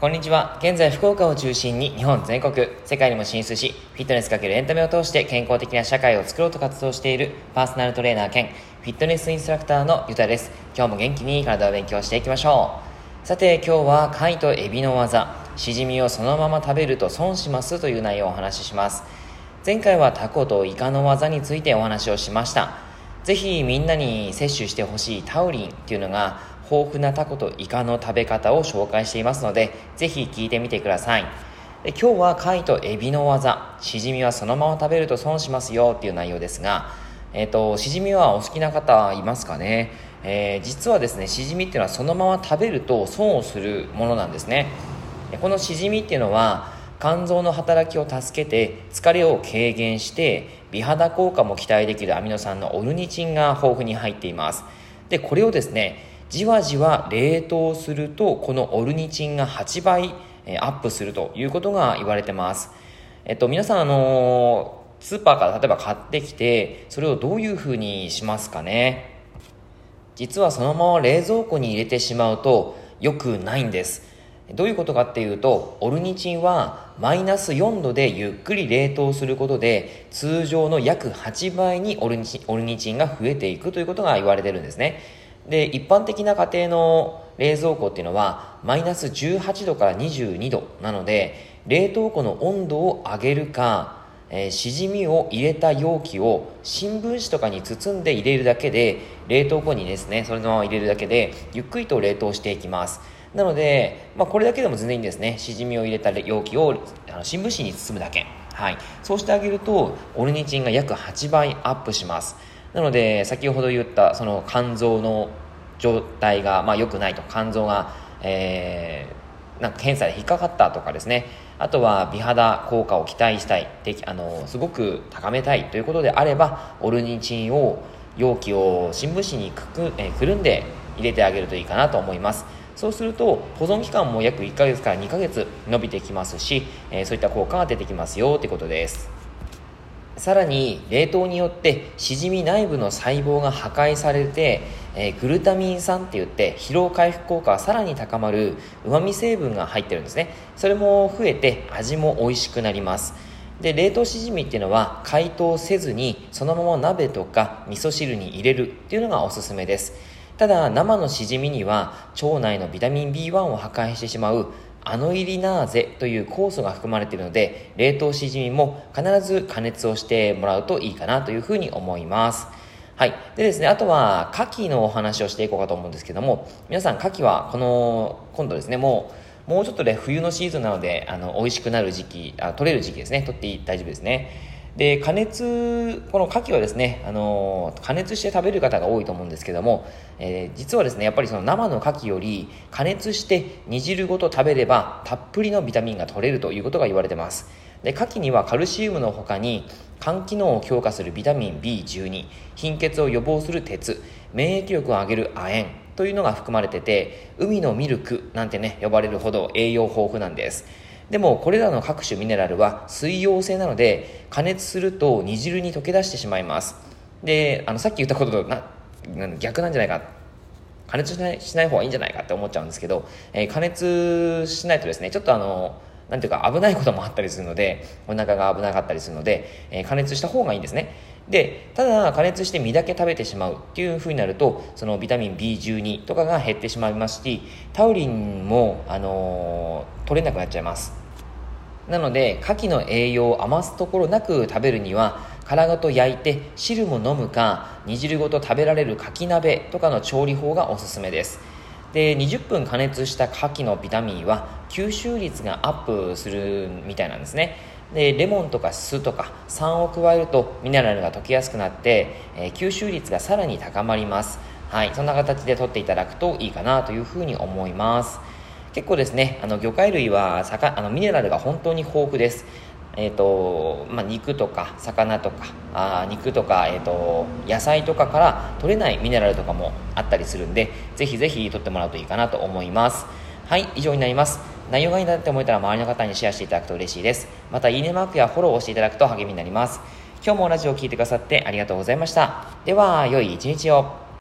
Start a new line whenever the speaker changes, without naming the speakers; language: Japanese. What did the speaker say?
こんにちは。現在、福岡を中心に日本全国、世界にも進出し、フィットネスかけるエンタメを通して健康的な社会を作ろうと活動しているパーソナルトレーナー兼フィットネスインストラクターのゆたです。今日も元気に体を勉強していきましょう。さて、今日は貝とエビの技、しじみをそのまま食べると損しますという内容をお話しします。前回はタコとイカの技についてお話をしました。ぜひみんなに摂取してほしいタウリンっていうのが豊富なタコとイカの食べ方を紹介していますので、ぜひ聞いてみてください。で今日は貝とエビの技、しじみはそのまま食べると損しますよっていう内容ですが、えっ、ー、と、しじみはお好きな方いますかね？えー、実はですね、しじみっていうのはそのまま食べると損をするものなんですね。このしじみっていうのは、肝臓の働きを助けて疲れを軽減して美肌効果も期待できるアミノ酸のオルニチンが豊富に入っていますでこれをですねじわじわ冷凍するとこのオルニチンが8倍アップするということが言われてます。えっと、皆さん、あのスーパーから例えば買ってきて、それをどういうふうにしますかね？実はそのまま冷蔵庫に入れてしまうと良くないんです。どういうことかっていうと、オルニチンはマイナス4度でゆっくり冷凍することで、通常の約8倍にオルニチンが増えていくということが言われてるんですね。で一般的な家庭の冷蔵庫っていうのはマイナス18度から22度なので冷凍庫の温度を上げるか、えー、しじみを入れた容器を新聞紙とかに包んで入れるだけで冷凍庫にですねそれのまま入れるだけでゆっくりと冷凍していきます。なので、まあ、これだけでも全然いいんですね。しじみを入れた容器をあの新聞紙に包むだけ。はい。そうしてあげるとオルニチンが約8倍アップします。なので先ほど言ったその肝臓の状態がまあ良くないと。肝臓が、えー、なんか検査で引っかかったとかですね。あとは美肌効果を期待したい。あのすごく高めたい。ということであればオルニチンを容器を新聞紙にくく、えー、くるんで入れてあげるといいかなと思います。そうすると保存期間も約1ヶ月から2ヶ月伸びてきますし、えー、そういった効果が出てきますよということです。さらに冷凍によってしじみ内部の細胞が破壊されて、えー、グルタミン酸って言って疲労回復効果がさらに高まるうまみ成分が入ってるんですね。それも増えて味も美味しくなります。で冷凍しじみっていうのは解凍せずにそのまま鍋とか味噌汁に入れるっていうのがおすすめです。ただ生のしじみには腸内のビタミン B1 を破壊してしまうアノイリナーゼという酵素が含まれているので冷凍しじみも必ず加熱をしてもらうといいかなというふうに思いますはい。でですね、あとは、牡蠣のお話をしていこうかと思うんですけども、皆さん、牡蠣は、この、今度ですね、もう、もうちょっとで冬のシーズンなので、あの、美味しくなる時期、あ取れる時期ですね、取っていい大丈夫ですね。で加熱この牡蠣はですねあの加熱して食べる方が多いと思うんですけども、えー、実はですねやっぱりその生の牡蠣より加熱して煮汁ごと食べればたっぷりのビタミンが取れるということが言われてます。で牡蠣にはカルシウムの他に肝機能を強化するビタミン B12 貧血を予防する鉄免疫力を上げる亜鉛というのが含まれてて海のミルクなんてね呼ばれるほど栄養豊富なんです。でもこれらの各種ミネラルは水溶性なので加熱すると煮汁に溶け出してしまいます。であのさっき言ったこととな逆なんじゃないか。加熱しないしない方がいいんじゃないかって思っちゃうんですけど、えー、加熱しないとですねちょっとあのなんていうか危ないこともあったりするのでお腹が危なかったりするので、えー、加熱した方がいいんですね。でただ加熱して身だけ食べてしまうっていうふうになるとそのビタミン B12 とかが減ってしまいますしタウリンも、あのー、取れなくなっちゃいます。なので牡蠣の栄養を余すところなく食べるには殻ごと焼いて汁も飲むか煮汁ごと食べられる牡蠣鍋とかの調理法がおすすめです。で20分加熱した牡蠣のビタミンは吸収率がアップするみたいなんですね。でレモンとか酢とか酸を加えるとミネラルが溶けやすくなって、えー、吸収率がさらに高まります。はいそんな形で取っていただくといいかなというふうに思います。結構ですねあの魚介類はあのミネラルが本当に豊富です。えーとまあ、肉とか魚とかあ肉とか、えーと、野菜とかから取れないミネラルとかもあったりするんでぜひぜひ取ってもらうといいかなと思います。はい以上になります。内容がいいなって思えたら周りの方にシェアしていただくと嬉しいです。またいいねマークやフォローをしていただくと励みになります。今日もラジオを聴いてくださってありがとうございました。では良い一日を。